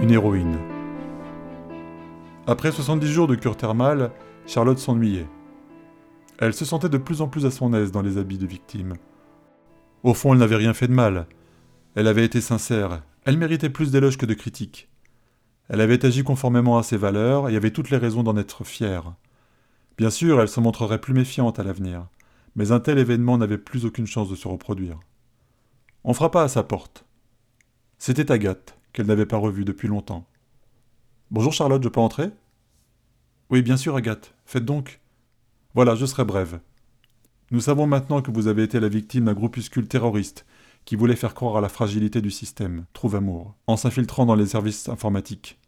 une héroïne. Après 70 jours de cure thermale, Charlotte s'ennuyait. Elle se sentait de plus en plus à son aise dans les habits de victime. Au fond, elle n'avait rien fait de mal. Elle avait été sincère. Elle méritait plus d'éloges que de critiques. Elle avait agi conformément à ses valeurs et avait toutes les raisons d'en être fière. Bien sûr, elle se montrerait plus méfiante à l'avenir, mais un tel événement n'avait plus aucune chance de se reproduire. On frappa à sa porte. C'était Agathe, qu'elle n'avait pas revue depuis longtemps. Bonjour Charlotte, je peux entrer? Oui, bien sûr, Agathe. Faites donc. Voilà, je serai brève. Nous savons maintenant que vous avez été la victime d'un groupuscule terroriste qui voulait faire croire à la fragilité du système, Trouve Amour, en s'infiltrant dans les services informatiques.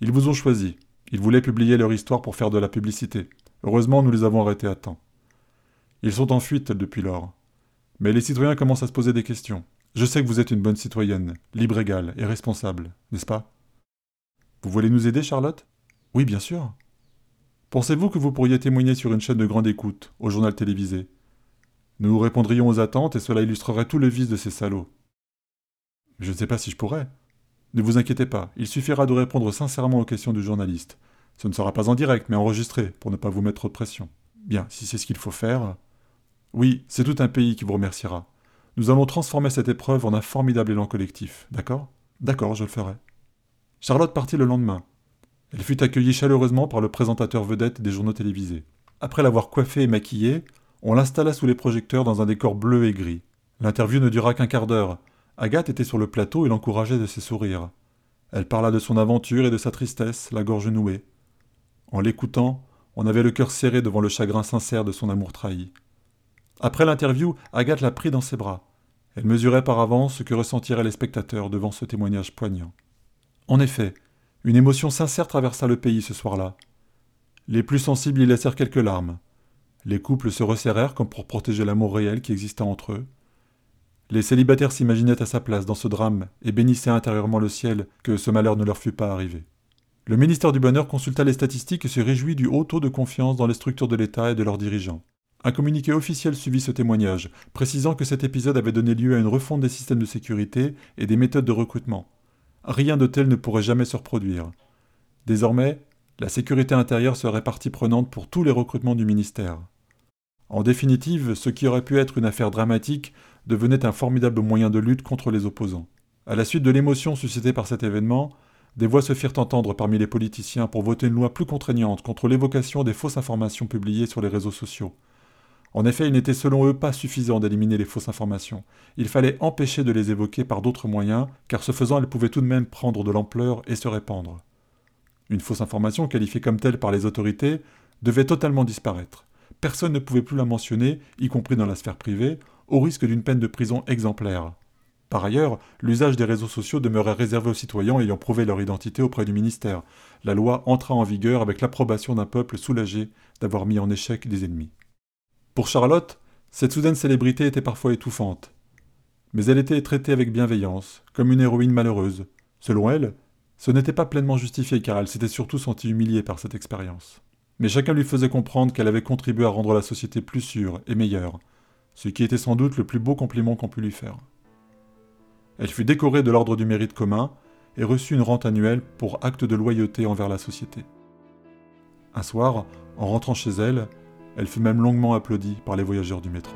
Ils vous ont choisi. Ils voulaient publier leur histoire pour faire de la publicité. Heureusement, nous les avons arrêtés à temps. Ils sont en fuite depuis lors. Mais les citoyens commencent à se poser des questions. Je sais que vous êtes une bonne citoyenne, libre égale et responsable, n'est-ce pas? Vous voulez nous aider, Charlotte? Oui, bien sûr. Pensez-vous que vous pourriez témoigner sur une chaîne de grande écoute, au journal télévisé? Nous répondrions aux attentes et cela illustrerait tout le vice de ces salauds. Je ne sais pas si je pourrais. Ne vous inquiétez pas, il suffira de répondre sincèrement aux questions du journaliste. Ce ne sera pas en direct, mais enregistré, pour ne pas vous mettre trop de pression. Bien, si c'est ce qu'il faut faire. Oui, c'est tout un pays qui vous remerciera. Nous allons transformer cette épreuve en un formidable élan collectif, d'accord? D'accord, je le ferai. Charlotte partit le lendemain. Elle fut accueillie chaleureusement par le présentateur vedette des journaux télévisés. Après l'avoir coiffée et maquillée, on l'installa sous les projecteurs dans un décor bleu et gris. L'interview ne dura qu'un quart d'heure. Agathe était sur le plateau et l'encourageait de ses sourires. Elle parla de son aventure et de sa tristesse, la gorge nouée. En l'écoutant, on avait le cœur serré devant le chagrin sincère de son amour trahi. Après l'interview, Agathe la prit dans ses bras. Elle mesurait par avance ce que ressentiraient les spectateurs devant ce témoignage poignant. En effet, une émotion sincère traversa le pays ce soir-là. Les plus sensibles y laissèrent quelques larmes. Les couples se resserrèrent comme pour protéger l'amour réel qui existait entre eux. Les célibataires s'imaginaient à sa place dans ce drame et bénissaient intérieurement le ciel que ce malheur ne leur fût pas arrivé. Le ministère du Bonheur consulta les statistiques et se réjouit du haut taux de confiance dans les structures de l'État et de leurs dirigeants. Un communiqué officiel suivit ce témoignage, précisant que cet épisode avait donné lieu à une refonte des systèmes de sécurité et des méthodes de recrutement. Rien de tel ne pourrait jamais se reproduire. Désormais, la sécurité intérieure serait partie prenante pour tous les recrutements du ministère. En définitive, ce qui aurait pu être une affaire dramatique devenait un formidable moyen de lutte contre les opposants. À la suite de l'émotion suscitée par cet événement, des voix se firent entendre parmi les politiciens pour voter une loi plus contraignante contre l'évocation des fausses informations publiées sur les réseaux sociaux. En effet, il n'était selon eux pas suffisant d'éliminer les fausses informations. Il fallait empêcher de les évoquer par d'autres moyens, car ce faisant, elles pouvaient tout de même prendre de l'ampleur et se répandre. Une fausse information, qualifiée comme telle par les autorités, devait totalement disparaître personne ne pouvait plus la mentionner, y compris dans la sphère privée, au risque d'une peine de prison exemplaire. Par ailleurs, l'usage des réseaux sociaux demeurait réservé aux citoyens ayant prouvé leur identité auprès du ministère. La loi entra en vigueur avec l'approbation d'un peuple soulagé d'avoir mis en échec des ennemis. Pour Charlotte, cette soudaine célébrité était parfois étouffante. Mais elle était traitée avec bienveillance, comme une héroïne malheureuse. Selon elle, ce n'était pas pleinement justifié car elle s'était surtout sentie humiliée par cette expérience mais chacun lui faisait comprendre qu'elle avait contribué à rendre la société plus sûre et meilleure, ce qui était sans doute le plus beau compliment qu'on put lui faire. Elle fut décorée de l'ordre du mérite commun et reçut une rente annuelle pour acte de loyauté envers la société. Un soir, en rentrant chez elle, elle fut même longuement applaudie par les voyageurs du métro.